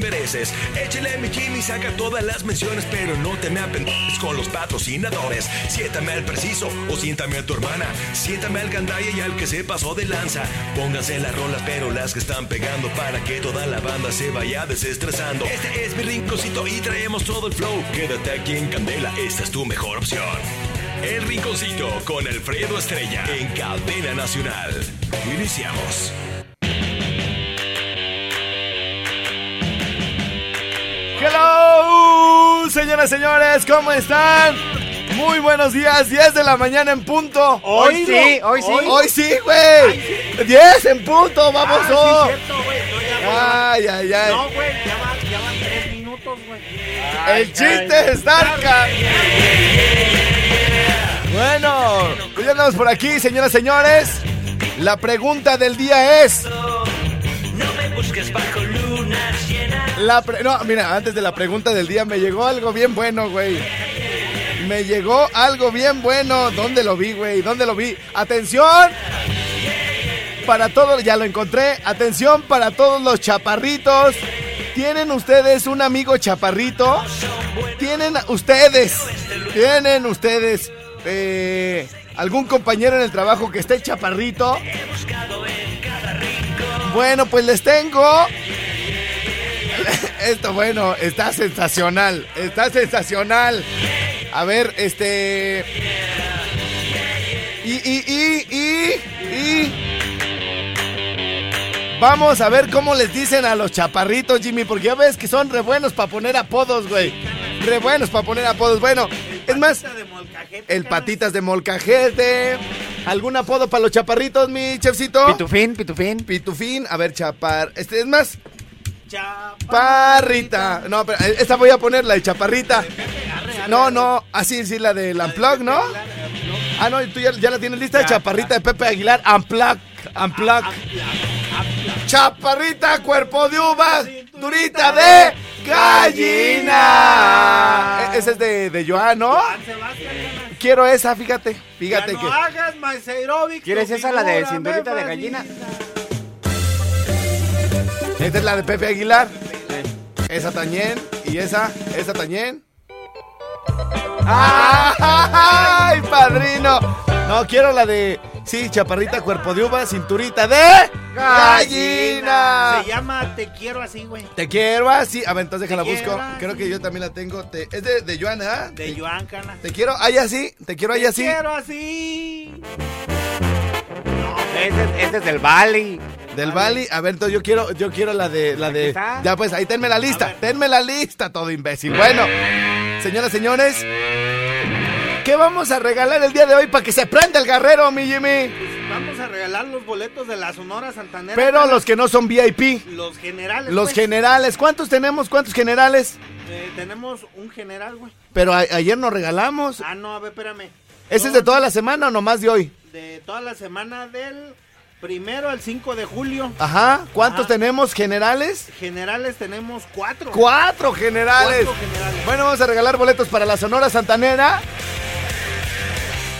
mereces. Échale mi Jimmy, saca todas las menciones, pero no te me apendes con los patrocinadores. Siéntame al preciso o siéntame a tu hermana. Siéntame al gandaya y al que se pasó de lanza. Pónganse las rolas, pero las que están pegando para que toda la banda se vaya desestresando. Este es mi rinconcito y traemos todo el flow. Quédate aquí en Candela, esta es tu mejor opción. El Rinconcito con Alfredo Estrella en Cadena Nacional. Iniciamos. Señoras y señores, ¿cómo están? Muy buenos días, 10 de la mañana en punto. Hoy sí, hoy sí. Hoy sí, güey. 10 en punto, vamos. Ah, sí, cierto, güey. Ay, ay, ay. No, güey, ya van, ya van tres minutos, güey. El chiste es Darka. Bueno, pues ya andamos por aquí, señoras y señores. La pregunta del día es. La pre- no, mira, antes de la pregunta del día me llegó algo bien bueno, güey. Me llegó algo bien bueno. ¿Dónde lo vi, güey? ¿Dónde lo vi? Atención. Para todos, ya lo encontré. Atención para todos los chaparritos. ¿Tienen ustedes un amigo chaparrito? ¿Tienen ustedes? ¿Tienen ustedes eh, algún compañero en el trabajo que esté chaparrito? Bueno, pues les tengo. Esto, bueno, está sensacional. Está sensacional. A ver, este. Y, y, y, y, y. Vamos a ver cómo les dicen a los chaparritos, Jimmy, porque ya ves que son re buenos para poner apodos, güey. Re buenos para poner apodos. Bueno, es más, de molcajete, el patitas de molcajete. ¿Algún apodo para los chaparritos, mi chefcito? Pitufín, pitufín. Pitufín. A ver, chapar. Este es más. Chaparrita. Parrita. No, pero eh, esta voy a poner la de chaparrita. No, no, así sí, la del Unplug, ¿no? Ah, no, tú ya, ya la tienes lista, chaparrita de Pepe Aguilar, Unplug, Unplug. Chaparrita, cuerpo de uva, durita de gallina. E- Ese es de, de Joan, ¿no? Quiero esa, fíjate, fíjate no que... hagas más aeróbic, ¿Quieres esa, la de cinturita de gallina? Esta es la de Pepe Aguilar. Esa también. Y esa, esa también. ¡Ay, padrino! No, quiero la de. Sí, chaparrita, cuerpo de uva, cinturita de. ¡Gallina! Se llama Te quiero así, güey. Te quiero así. A ver, entonces déjala Te busco. Creo que yo también la tengo. Te- es de, de Joana, ¿ah? De Joan, carnal. Te quiero ahí así. Te quiero ahí Te así. quiero así. Este, este es del Bali. Del Bali. A ver, entonces yo quiero, yo quiero la de, la de. está. Ya pues, ahí tenme la lista. Tenme la lista, todo imbécil. Bueno, señoras, señores. ¿Qué vamos a regalar el día de hoy para que se prenda el guerrero, mi Jimmy? Vamos a regalar los boletos de la Sonora Santanera. Pero los que no son VIP. Los generales. Los pues. generales. ¿Cuántos tenemos? ¿Cuántos generales? Eh, tenemos un general, güey. Pero a- ayer nos regalamos. Ah, no, a ver, espérame. ¿Ese es de toda la semana o nomás de hoy? De toda la semana del primero al 5 de julio. Ajá. ¿Cuántos Ajá. tenemos generales? Generales tenemos cuatro. Cuatro generales. Cuatro generales. Bueno, vamos a regalar boletos para la Sonora Santanera.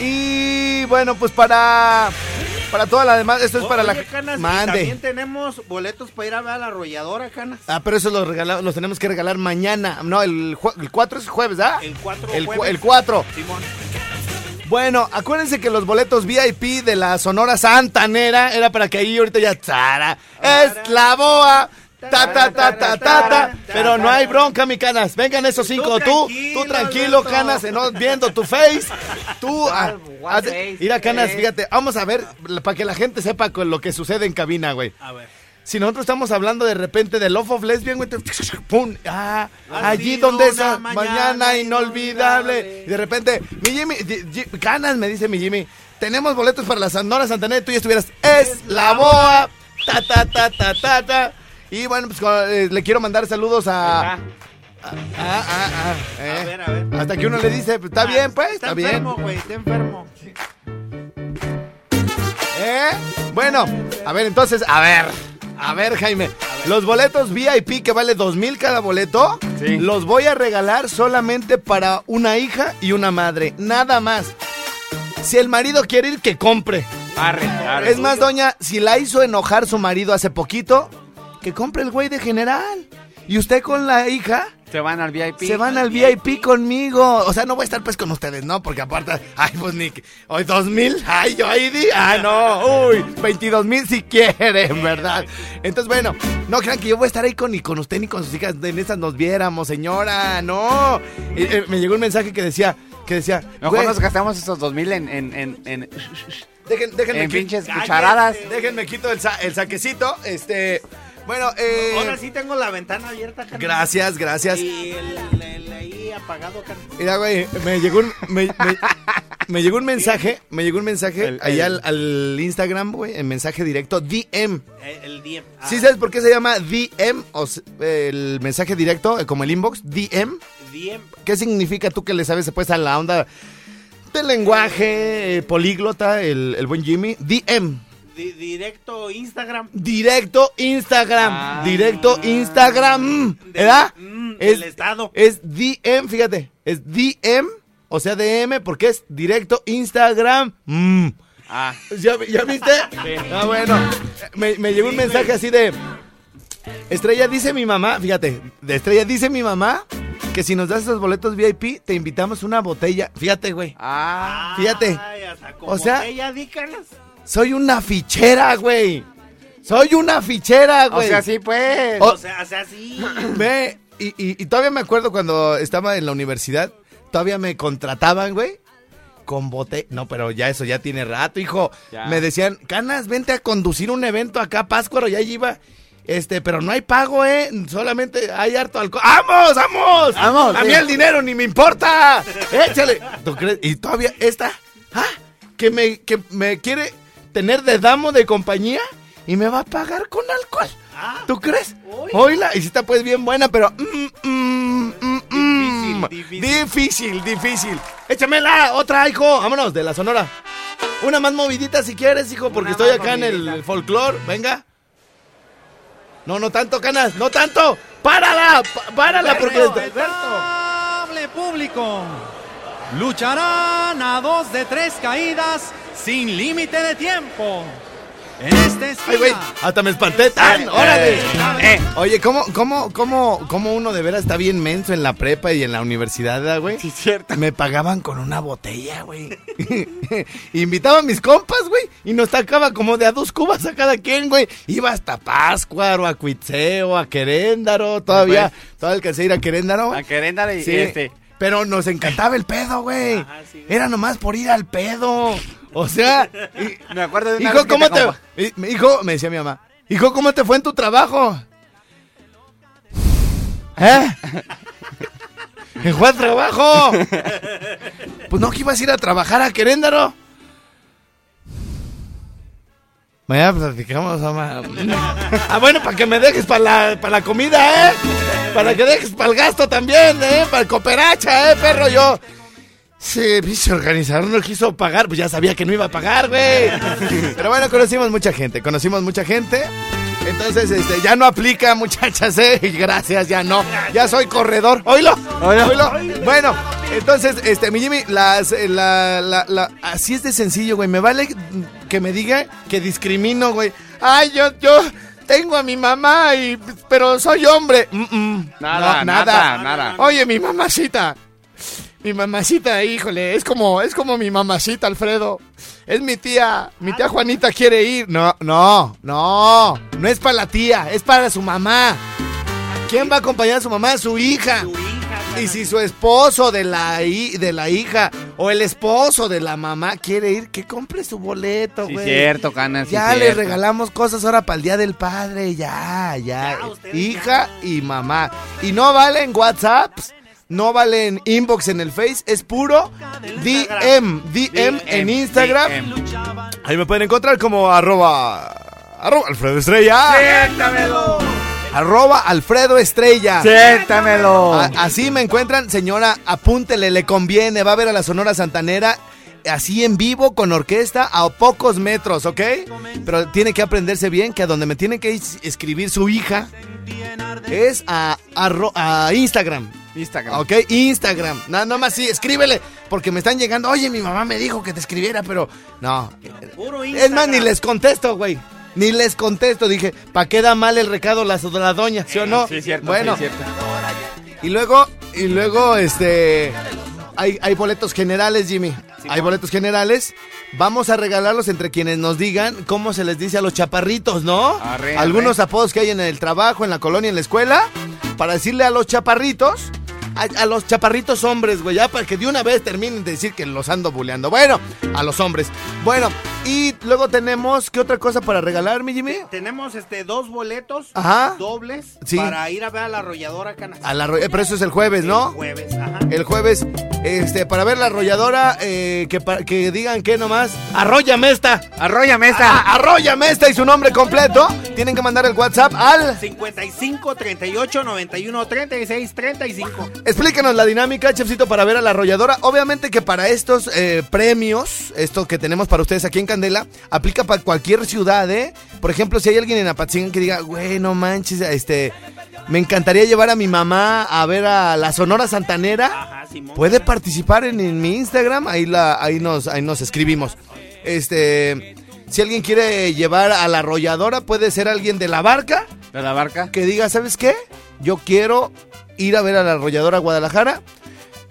Y bueno, pues para para toda la demás, esto es para Oye, la Canas, mande. También tenemos boletos para ir a ver a la arrolladora, Canas. Ah, pero eso los regala- los tenemos que regalar mañana. No, el, el 4 es jueves, ¿ah? El 4 El, cu- jueves. el 4. Simón. Bueno, acuérdense que los boletos VIP de la Sonora Santanera era para que ahí ahorita ya ¡tara! es la boa. Ta, ta, ta, ta, ta, ta. Pero no hay bronca, mi canas. Vengan esos cinco. Tú, tú tranquilo, canas, viendo tu face. Tú, ah, mira, canas, fíjate. Vamos a ver, para que la gente sepa con lo que sucede en cabina, güey. A ver. Si nosotros estamos hablando de repente de Love of Lesbian, güey, pum, ah, allí donde esa mañana mañana inolvidable. Y de repente, mi Jimmy, Ji- Ji- ganas, me dice mi Jimmy, tenemos boletos para la Sonora Santander, tú ya estuvieras, es la boa, ta, ta, ta, ta, ta, ta. Y bueno, pues eh, le quiero mandar saludos a... Ah, ah, ah, eh. A ver, a ver. Hasta que uno le dice, pues, está bien, pues, está, bien. enfermo, güey, está enfermo. ¿Eh? Bueno, a ver, entonces, a ver, a ver, Jaime. Los boletos VIP que vale dos mil cada boleto, Sí. los voy a regalar solamente para una hija y una madre, nada más. Si el marido quiere ir, que compre. Arre, arre. Es más, doña, si la hizo enojar su marido hace poquito, que compre el güey de general. Y usted con la hija Se van al VIP. se van al VIP conmigo. O sea, no voy a estar pues con ustedes, ¿no? Porque aparte, ay, pues ni. que- Hoy dos mil, ay, yo ahí di. Ah, no, uy, 22 mil si quieren, ¿verdad? Entonces, bueno, no crean que yo voy a estar ahí con ni con usted ni con sus hijas. En esas nos viéramos, señora, no. Eh, eh, me llegó un mensaje que decía, que decía, Mejor güey, nos gastamos esos dos mil en, en, en, en, dejen- déjenme, en pinches cucharadas. déjenme quito el, sa- el saquecito. Este, bueno, eh. Ahora sí tengo la ventana abierta, carnal. Gracias, gracias. Y el, el ahí apagado, carnal. Mira, güey, me llegó un, me, me- me llegó un mensaje, me llegó un mensaje El- allá el- al, al Instagram, güey, en mensaje directo, DM. El, el DM. Ah, ¿Sí sabes por qué se llama DM? O el mensaje directo, eh, como el inbox, DM. DM. ¿Qué significa tú que le sabes pues a la onda del lenguaje eh, políglota, el, el buen Jimmy? DM. Di- directo Instagram. Directo Instagram. Ah. directo Instagram. ¿Verdad? mm, del estado. Es DM, fíjate. Es DM, o sea, DM, porque es directo Instagram. Mm. Ah, ¿Ya, ya viste? Ah, bueno. Me, me llegó un mensaje así de. Estrella dice mi mamá, fíjate, de Estrella dice mi mamá que si nos das esos boletos VIP, te invitamos una botella. Fíjate, güey. ah. Fíjate. Ay, O sea- dícalas. Soy una fichera, güey. Soy una fichera, O güey. sea, sí, pues. O sea, o sea, sí. Ve, y, y- y todavía me acuerdo cuando estaba en la universidad, todavía me contrataban, güey, con bote. No, pero ya eso ya tiene rato, hijo. Ya. Me decían, Canas, vente a conducir un evento acá, Páscuaro, y ahí iba. Este, pero no hay pago, ¿eh? Solamente hay harto alcohol. ¡Vamos, vamos! Vamos, A mí sí. el dinero ni me importa. Échale. ¿Tú crees? Y todavía esta, ¿ah? Que me, que me quiere tener de damo de compañía y me va a pagar con alcohol. Ah. ¿Tú crees? Uy. Oíla, y si está pues bien buena, pero... mm, mm, mm, mm. Difícil, difícil, difícil. Échamela, otra, hijo. Vámonos, de la Sonora. Una más movidita si quieres, hijo, porque Una estoy acá en el folclore. Venga. No, no tanto, canas, no tanto. ¡Párala! ¡Párala! Porque... Respetable público. Lucharán a dos de tres caídas sin límite de tiempo. En este Ay, güey, hasta me espanté tan. ¡Órale! Eh, Oye, ¿cómo, cómo, cómo, cómo uno de veras está bien menso en la prepa y en la universidad, ¿verdad, güey? sí, cierto. Me pagaban con una botella, güey. Invitaba a mis compas, güey. Y nos sacaba como de a dos cubas a cada quien, güey. Iba hasta Páscuaro, a Cuitzeo, a Queréndaro. Todavía, Pues. todavía alcancé a ir a Queréndaro. A Queréndaro y Sí, este. Pero nos encantaba el pedo, güey. Ajá, sí, güey. Era nomás por ir al pedo. O sea, y- Me acuerdo de una hijo, ¿cómo te, me- hijo, me decía mi mamá, hijo, ¿cómo te fue en tu trabajo? ¿Eh? ¿En cuál trabajo? Pues no, que ibas a ir a trabajar a Queréndaro. Mañana platicamos, mamá. Ah, bueno, para que me dejes para la, para la comida, ¿eh? Para que dejes para el gasto también, ¿eh? Para el cooperacha, ¿eh, perro? Yo... Sí, pinche organizador no quiso pagar, pues ya sabía que no iba a pagar, güey. Pero bueno, conocimos mucha gente, conocimos mucha gente. Entonces, este, ya no aplica, muchachas, eh. Gracias, ya no. Ya soy corredor. Oílo, oílo. Bueno, entonces, este, mi Jimmy, las, eh, la, la, la, así es de sencillo, güey. Me vale que me diga que discrimino, güey. Ay, yo, yo tengo a mi mamá y, pero soy hombre. Mm, mm. Nada, No, nada, nada. Oye, mi mamacita. Mi mamacita, híjole, es como, es como mi mamacita, Alfredo. Es mi tía, mi tía Juanita quiere ir. No, no, no, no es para la tía, es para su mamá. ¿Quién va a acompañar a su mamá? Su hija. Y si su esposo de la, hi- de la hija o el esposo de la mamá quiere ir, que compre su boleto, Sí, güey. cierto, Canas. sí, ya le regalamos cosas ahora para el Día del Padre, ya, ya. Ya, Hija ya. y mamá. Y no valen WhatsApps, no valen inbox en el Face, es puro DM, DM en Instagram. Ahí me pueden encontrar como arroba, arroba Alfredo Estrella. Arroba Alfredo Estrella. Siéntamelo. A- así me encuentran, señora, apúntele, le conviene, va a ver a la Sonora Santanera así en vivo con orquesta a pocos metros, ¿ok? Pero tiene que aprenderse bien que a donde me tiene que escribir su hija es a Instagram. Instagram. Ok, Instagram. Nada no más sí, escríbele. Porque me están llegando. Oye, mi mamá me dijo que te escribiera, pero. No. Puro Es más, ni les contesto, güey. Ni les contesto. Dije, ¿para qué da mal el recado la, la doña? ¿Sí o no? Sí, cierto. Bueno, sí, cierto. y luego, y luego, este. Hay, hay boletos generales, Jimmy. hay boletos generales. Vamos a regalarlos entre quienes nos digan cómo se les dice a los chaparritos, ¿no? Arre, Algunos apodos que hay en el trabajo, en la colonia, en la escuela. Para decirle a los chaparritos. A, a los chaparritos hombres, güey, ya para que de una vez terminen de decir que los ando buleando. Bueno, a los hombres. Bueno, y luego tenemos, ¿qué otra cosa para regalar, mi Jimmy? Tenemos este dos boletos Ajá. dobles Sí. para ir a ver a la arrolladora Canas. A la, eh, pero eso es el jueves, ¿no? El jueves, ajá. el jueves, este, para ver la arrolladora, eh, que, que digan que nomás, arróllame esta, Arróllame esta. Ah, arróllame esta y su nombre completo, tienen que mandar el WhatsApp al, 55 38 91 36 35. Explícanos la dinámica, chefcito, para ver a la arrolladora, obviamente que para estos eh, premios, esto que tenemos para ustedes aquí en Candela, aplica para cualquier ciudad, ¿eh? Por ejemplo, si hay alguien en Apatzingán que diga, güey, no manches, este, me encantaría llevar a mi mamá a ver a la Sonora Santanera, Ajá, Simón. Puede participar en, en mi Instagram, ahí la, ahí nos, ahí nos escribimos. Este, si alguien quiere llevar a la arrolladora, puede ser alguien de la barca De la barca. que diga, ¿sabes qué? Yo quiero ir a ver a la arrolladora a Guadalajara.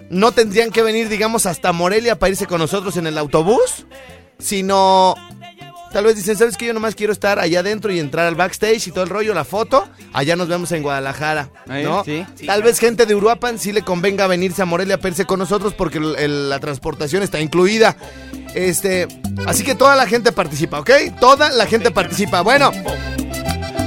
No tendrían que venir, digamos, hasta Morelia para irse con nosotros en el autobús, sino tal vez dicen, ¿sabes qué? Yo nomás quiero estar allá adentro y entrar al backstage y todo el rollo, la foto. Allá nos vemos en Guadalajara, ¿no? sí. Tal vez gente de Uruapan sí le convenga venirse a Morelia a verse con nosotros porque el- el- la transportación está incluida. Este, así que toda la gente participa, ¿ok? Toda la gente participa. Bueno,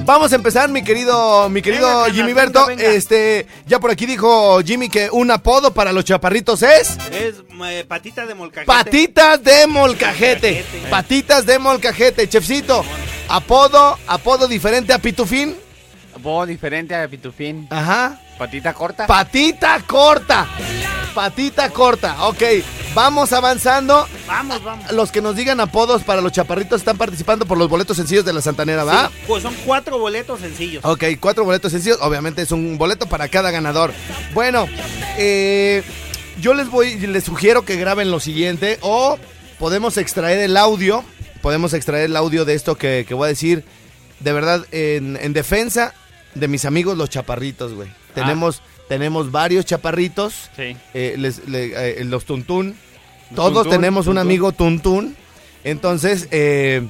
vamos a empezar, mi querido, mi querido Venga, Jimmy venga, Berto. venga. Este, ya por aquí dijo Jimmy que un apodo para los chaparritos es Es eh, patita de molcajete. patitas de molcajete. Molcajete. Patitas de molcajete, chefcito. Apodo, apodo diferente a Pitufín. Voz diferente a Pitufín. Ajá. Patita corta. Patita corta. Patita corta. Ok, vamos avanzando. Vamos, vamos. Los que nos digan apodos para los chaparritos están participando por los boletos sencillos de la Santanera, ¿va? Sí, pues son cuatro boletos sencillos. Ok, cuatro boletos sencillos. Obviamente es un boleto para cada ganador. Bueno, eh, yo les voy, les sugiero que graben lo siguiente o podemos extraer el audio. Podemos extraer el audio de esto que, que voy a decir. De verdad, en, en defensa de mis amigos los chaparritos, güey. Tenemos, tenemos varios chaparritos. Sí. eh, les- le- eh, los tuntún. Todos tuntún, tenemos un amigo tuntún. Entonces, eh,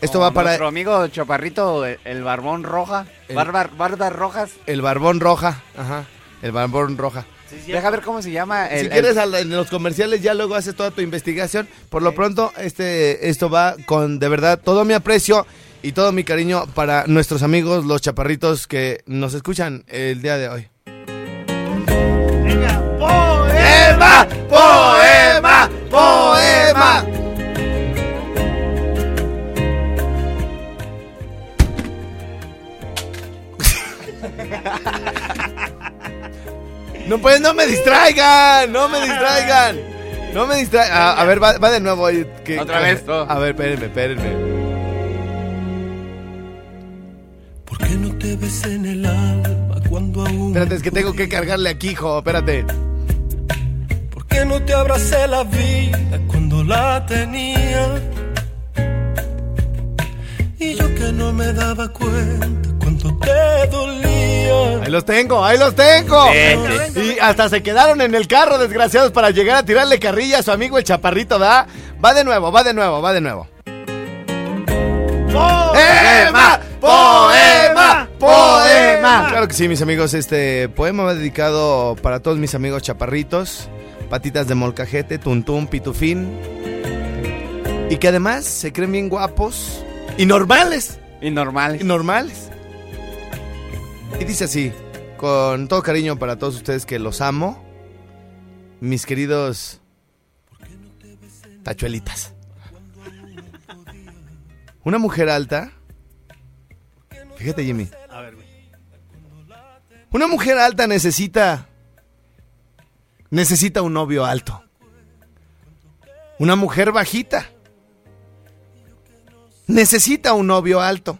esto va para Nuestro amigo Chaparrito, el, el barbón roja. El- Barba- barbas rojas. el barbón roja. Ajá. El barbón roja. Sí, sí, Deja ver cómo se llama. El, si el- quieres al- en los comerciales ya luego haces toda tu investigación. Por lo pronto este esto va con de verdad todo mi aprecio y todo mi cariño para nuestros amigos los chaparritos que nos escuchan el día de hoy. Poema. Poema, poema. No pues no me distraigan, no me distraigan. No me distraigan. A, a ver, va, va de nuevo. que- Otra vez, todo. A ver, espérenme, espérenme. ¿Por qué no te ves en el alma cuando aún Espérate, es que tengo que cargarle aquí, hijo. Espérate. ¿Por qué no te abracé la vida cuando la tenía? Y yo que no me daba cuenta cuánto te dolía. Ahí los tengo, ahí los tengo. Sí, Y hasta se quedaron en el carro, desgraciados, para llegar a tirarle carrilla a su amigo el chaparrito, ¿da? Va de nuevo, va de nuevo, va de nuevo. ¡Poema! ¡Poema! ¡Poema! Claro que sí, mis amigos. Este poema va dedicado para todos mis amigos chaparritos, patitas de molcajete, tuntún, pitufín. Y que además se creen bien guapos y normales. Y normal. Y normales. Y dice así, con todo cariño para todos ustedes que los amo, mis queridos tachuelitas. Una mujer alta. Fíjate, Jimmy. Una mujer alta necesita. Necesita un novio alto. Una mujer bajita. Necesita un novio alto.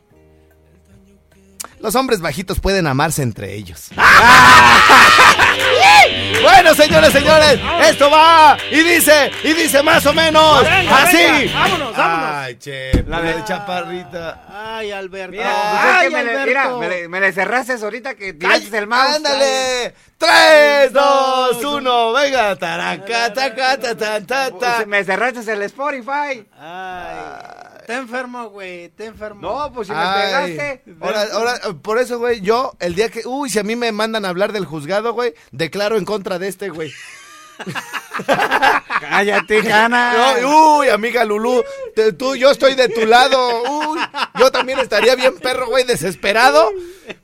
Los hombres bajitos pueden amarse entre ellos. bueno, señores, señores, esto va y dice, y dice más o menos Venga, así. venga, vámonos, vámonos. Ay, che, La de- chaparrita. Ay, Alberto. Mira, pues es Ay, que me, le, mira, me, le, me le cerraste ahorita que tiraste el mouse. ¡Ándale! ¡Tres, dos, uno! ¡Venga! ¡Taraca, taca, ta, ta, ta, ta! me cerraste el Spotify. Ay, te enfermo, güey, te enfermo. No, pues si me pegaste. ahora, ahora, por eso, güey, yo, el día que. Uy, si a mí me mandan a hablar del juzgado, güey, declaro en contra de este, güey. Cállate, Cana. No, uy, amiga Lulú, te- tú, yo estoy de tu lado. Uy, yo también estaría bien perro, güey, desesperado.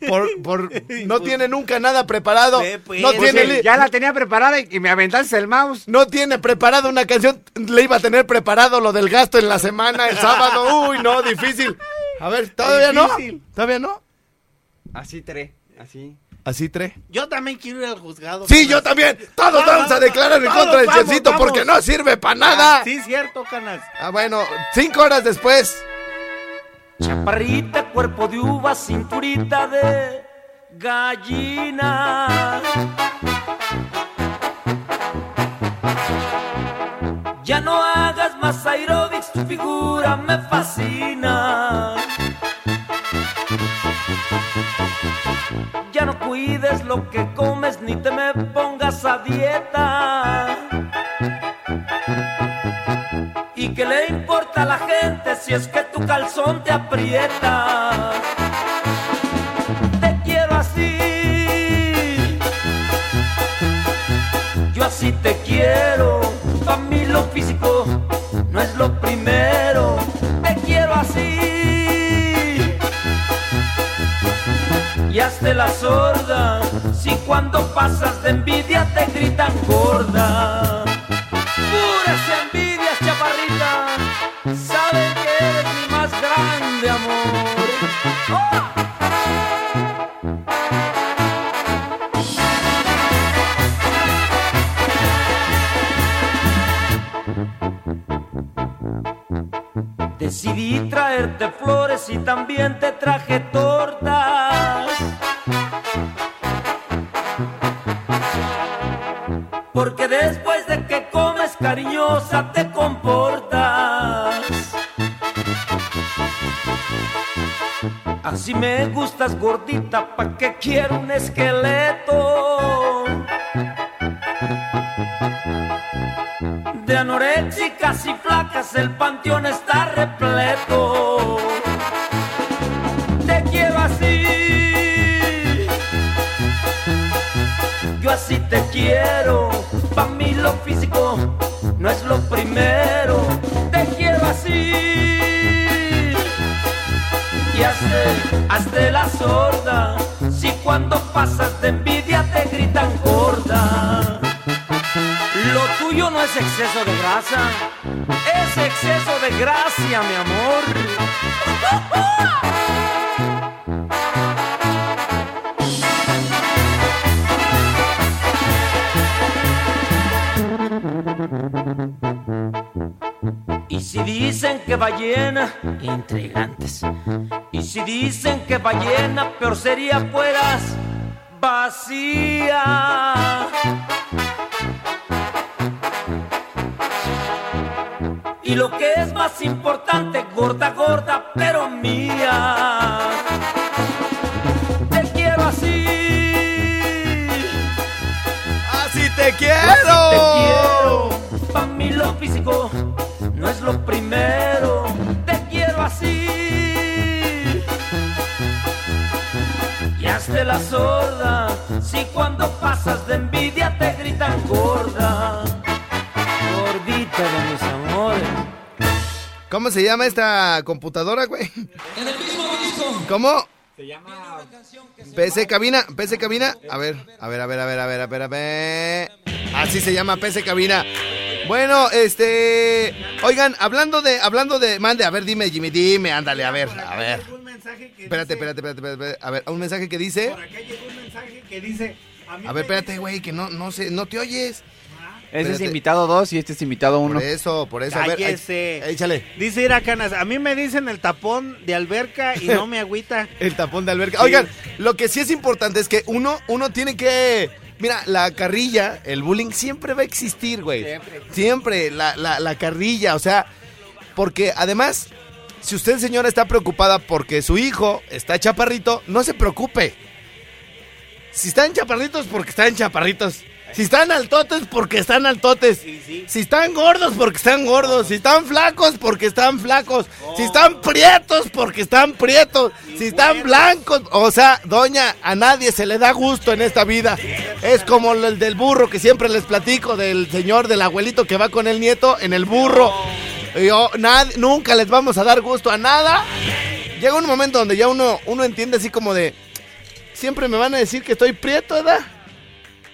Por, por, no tiene nunca nada preparado. Pues. no Pues, tiene, li- ya la tenía preparada y, y me aventaste el mouse. no tiene preparado una canción. Le iba a tener preparado lo del gasto en la semana, el sábado. Uy, no, difícil. A ver, ¿todavía Difícil. no? ¿Todavía no? Así, tre, así. Así, tres. Yo también quiero ir al juzgado. Sí, Canas. yo también. Todos Vamos, vamos a declarar en contra del vamos, chefcito vamos. porque no sirve para nada. Sí, cierto, Canas. Ah, bueno, cinco horas después. Chaparrita, cuerpo de uva, cinturita de gallina. Ya no hagas más aerobics, tu figura me fascina. Cuides lo que comes ni te me pongas a dieta. ¿Y qué le importa a la gente si es que tu calzón te aprieta? Te quiero así. Yo así te quiero. Pa' mí lo físico no es lo Y hazte la sorda. Si cuando pasas de envidia te gritan gorda. Puras envidias, chaparrita. Saben que eres mi más grande amor. Decidí traerte flores y también te traje tortas. Me gustas gordita, ¿pa' qué quiero un esqueleto? De anoréxicas y flacas el panteón está repleto. Te quiero así. Yo así te quiero. Pa' mí lo físico hazte, la sorda. Si cuando pasas de envidia te gritan gorda. Lo tuyo no es exceso de grasa, es exceso de gracia, mi amor. Y si dicen que ballena, intrigantes. Si dicen que ballena, peor sería fueras vacía. Y lo que es más importante, gorda, gorda, pero mía. Te quiero así. Así te quiero. Así te quiero. Pa' mí lo físico La la sorda. Si cuando pasas de envidia te gritan gorda. Gordita de mis amores. ¿Cómo se llama esta computadora, güey? En el mismo disco. ¿Cómo? Se llama. PC Cabina, PC Cabina. A ver, a ver, a ver, a ver, a ver, a ver, a ver. Así se llama PC Cabina. Bueno, este, oigan, hablando de, hablando de, mande, a ver, dime, Jimmy, dime, ándale, a ver, a ver. Un mensaje que Espérate, dice- espérate, espérate, espérate, a ver, un mensaje que dice, Por acá llegó un mensaje que dice. mí a ver, espérate, güey, que no, no sé, no te oyes. Ese es invitado 2 y este es invitado 1. Por eso, por eso, a ver, Cállese. ay- échale. Dice Iracanas, a mí me dicen el tapón de alberca y no me agüita. El tapón de alberca. Sí. Oigan, lo que sí es importante es que uno, uno tiene que. Mira, la carrilla, el bullying siempre va a existir, güey. Siempre. Siempre, la, la, la carrilla, o sea, porque además, si usted, señora, está preocupada porque su hijo está chaparrito, no se preocupe. Si están chaparritos, porque están chaparritos. Si están altotes, porque están altotes. Si están gordos, porque están gordos. Si están flacos, porque están flacos. Si están prietos, porque están prietos. Si están blancos, o sea, doña, a nadie se le da gusto en esta vida. Es como el del burro que siempre les platico, del señor, del abuelito que va con el nieto en el burro. Yo, nunca les vamos a dar gusto a nada. Llega un momento donde ya uno, uno entiende así como de, siempre me van a decir que estoy prieto, ¿verdad?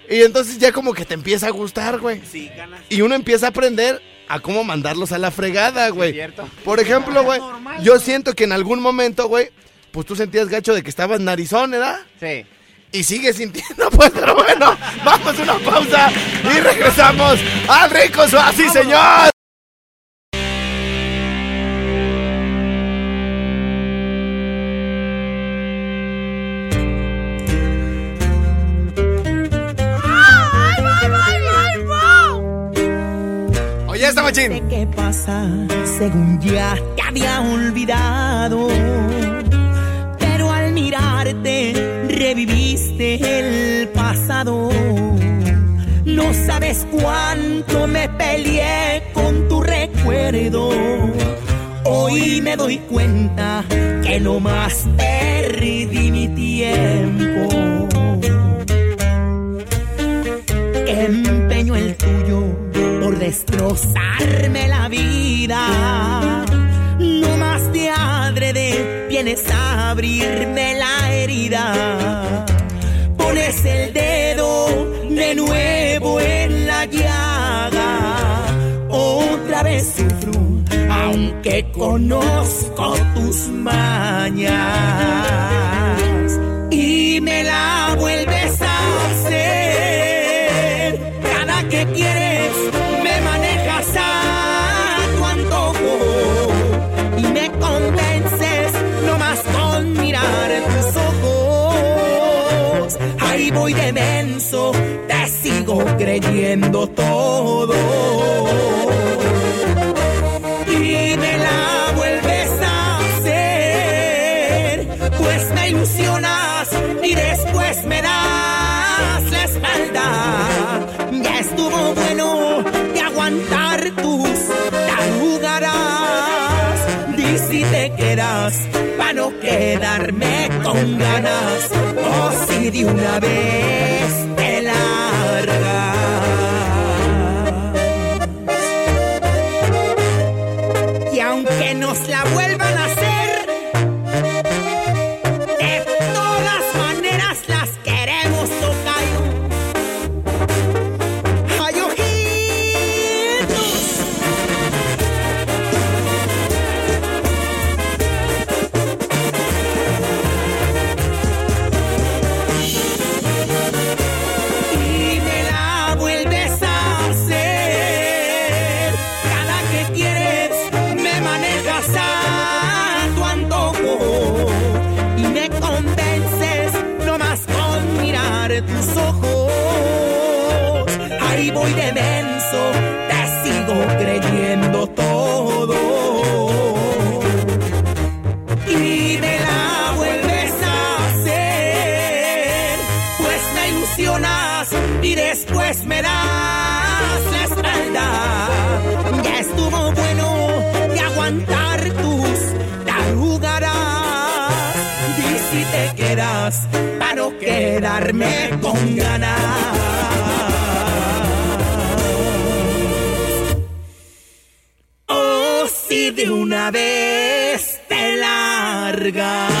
Y entonces ya como que te empieza a gustar, güey. Sí, ganas. Y uno empieza a aprender a cómo mandarlos a la fregada, güey. cierto. Por ejemplo, güey, yo siento que en algún momento, güey, pues tú sentías gacho de que estabas narizón, ¿verdad? Sí. Y sigues sintiendo, pues, pero bueno, vamos a una pausa y regresamos al rico así, señor. Esta machín. ¿Qué pasa? Según ya te había olvidado. Pero al mirarte, reviviste el pasado. No sabes cuánto me peleé con tu recuerdo. Hoy me doy cuenta que no más perdí mi tiempo. Empeño el tuyo por destrozarme la vida. No más de adrede vienes a abrirme la herida. Pones el dedo de nuevo en la llaga. Otra vez sufro, aunque conozco tus mañas. Y me la vuelves a hacer. Cada que quieres Ahí voy de menso, te sigo creyendo todo. Y me la vuelves a hacer, pues me ilusionas y después me das la espalda. Ya estuvo bueno si te quedas para no quedarme con ganas. O si de una vez te largas. Quedarme con ganas. Oh, si de una vez te largas.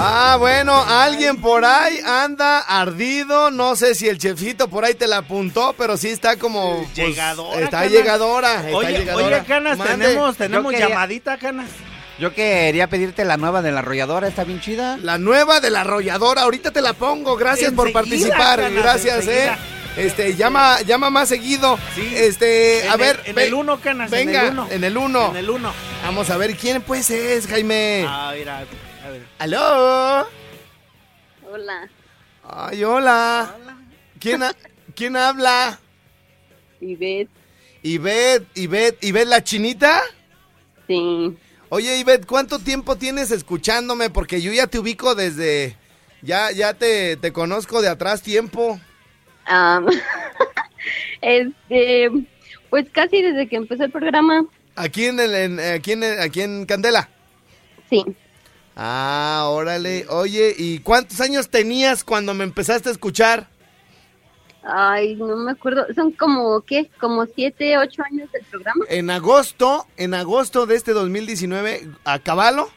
Ah, bueno, alguien por ahí anda ardido. No sé si el chefito por ahí te la apuntó, pero sí está como. pues, Llegadora, Está Canas. llegadora. está Oye, llegadora. oye, Canas, Mande. tenemos, tenemos llamadita, Canas. Yo quería pedirte la nueva de la arrolladora, está bien chida. La nueva de la arrolladora, ahorita te la pongo. Gracias por participar. Canas, Gracias, enseguida. eh. Este, llama, llama más seguido. Sí. Este, En a el- ver. en ve- el uno, Canas, en Venga, el uno. en el uno. En el uno. Vamos a ver quién pues es, Jaime. Ah, mira, a ver. ¿Aló? Hola, Ay, hola. ¿Quién, ha- ¿Quién habla? Ivette. Ivette, Ivette, Ivette la chinita. Sí. Oye, Ivette, ¿cuánto tiempo tienes escuchándome? Porque yo ya te ubico desde... Ya, ya te, te conozco de atrás tiempo. Am, este, pues casi desde que empezó el programa. Aquí en, el, en- aquí en, aquí en Candela. Sí. Ah, órale. Oye, ¿y cuántos años tenías cuando me empezaste a escuchar? Ay, no me acuerdo. Son como, ¿qué? Como siete, ocho años del programa. En agosto, en agosto de este 2019, a caballo,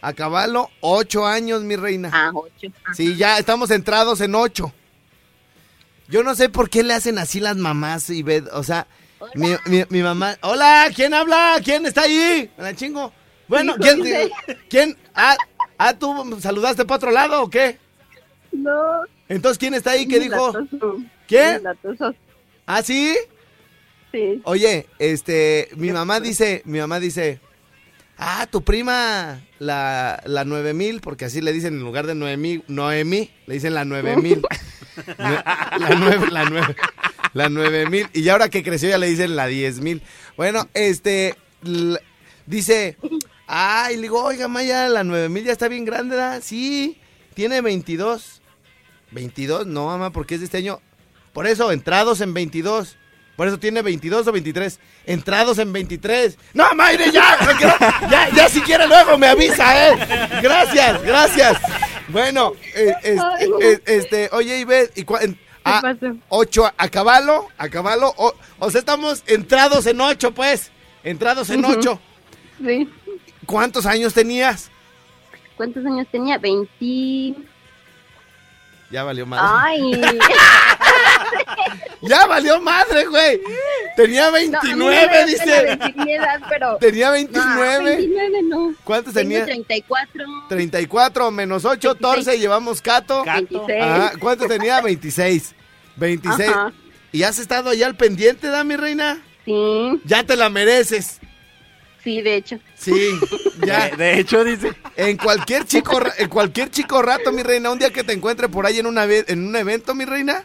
a caballo, ocho años, mi reina. Ah, ocho. Sí, ya estamos entrados en ocho. Yo no sé por qué le hacen así las mamás y o sea, mi, mi- mi mamá. Hola, ¿quién habla? ¿Quién está ahí? La chingo. Bueno, ¿quién? ¿Quién? Ah, ah, ¿tú saludaste para otro lado o qué? No. Entonces, ¿quién está ahí? ¿Qué muy dijo? ¿Quién? ¿Ah, sí? Sí. Oye, este, mi mamá dice, mi mamá dice, ah, tu prima, la, la 9000, porque así le dicen en lugar de Noemí, Noemí, le dicen la 9000. Nue- la nueve, la nueve, la 9000. Y ya ahora que creció ya le dicen la 10000. Bueno, este, dice, ay, le digo, oiga, Maya, la 9000 ya está bien grande, ¿verdad? Sí, tiene 22. 22, no, mamá, porque es de este año. Por eso, entrados en 22. Por eso tiene 22 o 23. Entrados en 23. No, Mayre, ya. ya, ya si quiere luego me avisa, ¿eh? Gracias, gracias. Bueno, eh, es- eh, este, oye, Ivette, ¿y cua- en- ah, pasó? ocho a, a caballo, a caballo, o, o sea, estamos entrados en ocho, pues. Entrados en Ujú. ocho. Sí. ¿Cuántos años tenías? ¿Cuántos años tenía? 20. Ya valió madre. Ay. Ya valió madre, güey. Tenía No, a mí no 29, me da dice. pena decir mi edad, pero. Tenía No, 29. 29 no. ¿Cuántos tenía? 34. 34 menos 8, 14, llevamos Cato. 26. Ajá, ¿Cuántos tenía? 26. 26. Ajá. ¿Y has estado allá al pendiente, da mi reina? Sí, Ya te la mereces. Sí, de hecho. Sí, ya. De, de hecho, dice. En cualquier chico, en cualquier chico rato, mi reina, un día que te encuentre por ahí en, una ve- en un evento, mi reina,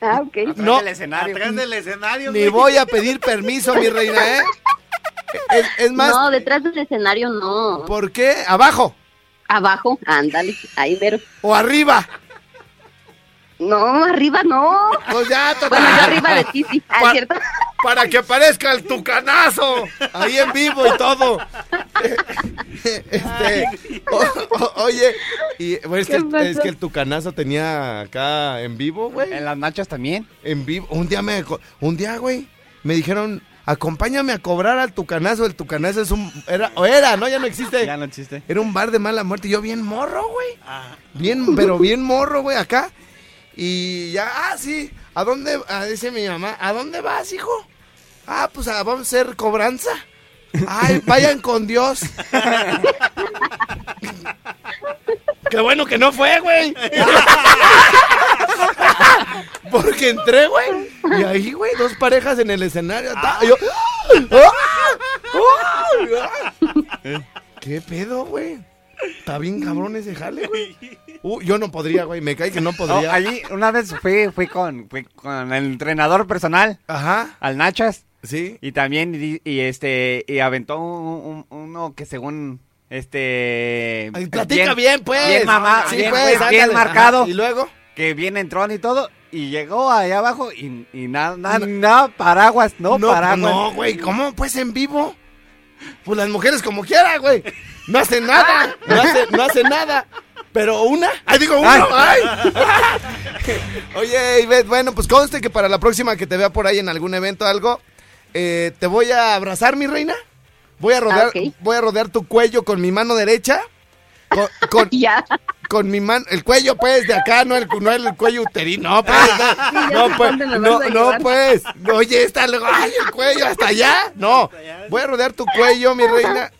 Ah, ok. no, del escenario. Atrás del escenario. ni voy a pedir permiso, mi reina, ¿eh? Es, es más, No, detrás del escenario no. ¿por qué? ¿Abajo Abajo, ándale, ahí pero. o arriba? No, arriba no. Pues ya, total. Bueno, yo arriba de ti sí, ah, Pa- ¿cierto? Para que aparezca el tucanazo. Ahí en vivo y todo. Este, o- o- oye, y, bueno, es, que, ¿Qué el- pasó? es que el tucanazo tenía acá en vivo, güey. En las nachas también. En vivo. Un día me, un día, güey, me dijeron, acompáñame a cobrar al tucanazo. El tucanazo es un, era, o era, ¿no? Ya no existe. Ya no existe. Era un bar de mala muerte. Yo bien morro, güey. Bien, pero bien morro, güey, acá. Y ya, ah, sí. ¿A dónde? ah, dice mi mamá, ¿a dónde vas, hijo? Ah, pues ah, vamos a hacer cobranza. Ay, vayan con Dios. Qué bueno que no fue, güey. Porque entré, güey. Y ahí, güey, dos parejas en el escenario. ta- y yo, ¡Ah! ¡Ah! ¿Qué pedo, güey? Está bien cabrón ese jale, güey. Uh, yo no podría, güey. Me cae que no No, podría. allí una vez fui, fui, con, fui con el entrenador personal, Ajá. al Nachas. Sí. Y también, y, y este, y aventó un- un- uno que según, este... Ay, platica bien, pues. Bien mamá, Sí, bien, pues, pues, bien marcado. Ajá. Y luego. Que bien entró y todo, y llegó allá abajo y, y nada, nada, nada, paraguas, no, paraguas. No, güey, ¿cómo? Pues en vivo. Pues las mujeres como quiera, güey. No hace nada. No hace, no hace nada. Pero una. Ay, digo uno. Ay. Oye, Ivette, bueno, pues conste que para la próxima que te vea por ahí en algún evento o algo, eh, te voy a abrazar, mi reina. Voy a rodear, Ah, ok. voy a rodear tu cuello con mi mano derecha. Con, con, Ya. con mi mano, el cuello pues de acá, no el, no el cuello uterino, no pues, no, no, pues, no, no, pues, oye, está luego, ay, el cuello, hasta allá, no, voy a rodear tu cuello, mi reina,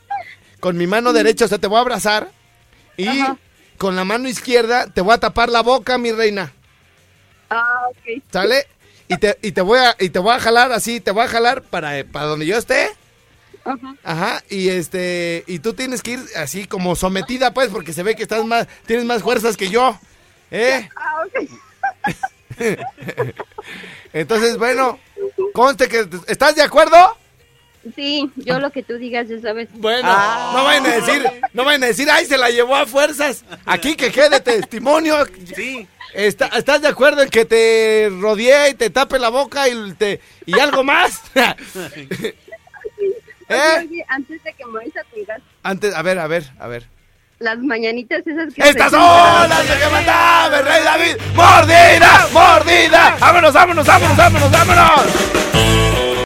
con mi mano derecha, o sea, te voy a abrazar, y Ajá. con la mano izquierda te voy a tapar la boca, mi reina, Ah, ok. ¿sale? Y te, y te voy a, y te voy a jalar así, te voy a jalar para, para donde yo esté, Ajá. Ajá, y este, y tú tienes que ir así como sometida, pues, porque se ve que estás más, tienes más fuerzas que yo, ¿eh? Ah, ok. Entonces, bueno, conste que, ¿estás de acuerdo? Sí, yo lo que tú digas, ya sabes. Bueno, no vayan a decir, no vayan a decir, ay, se la llevó a fuerzas. Aquí que quede testimonio. Sí. Está- ¿Estás de acuerdo en que te rodee y te tape la boca y, te, y algo más? ¿Eh? Antes de que me vayas a Antes, a ver, a ver, a ver. las mañanitas esas que... ¡Estas son las que mandaba el rey David! ¡Mordida! ¡Mordida! ¡Vámonos, vámonos, vámonos, vámonos, vámonos!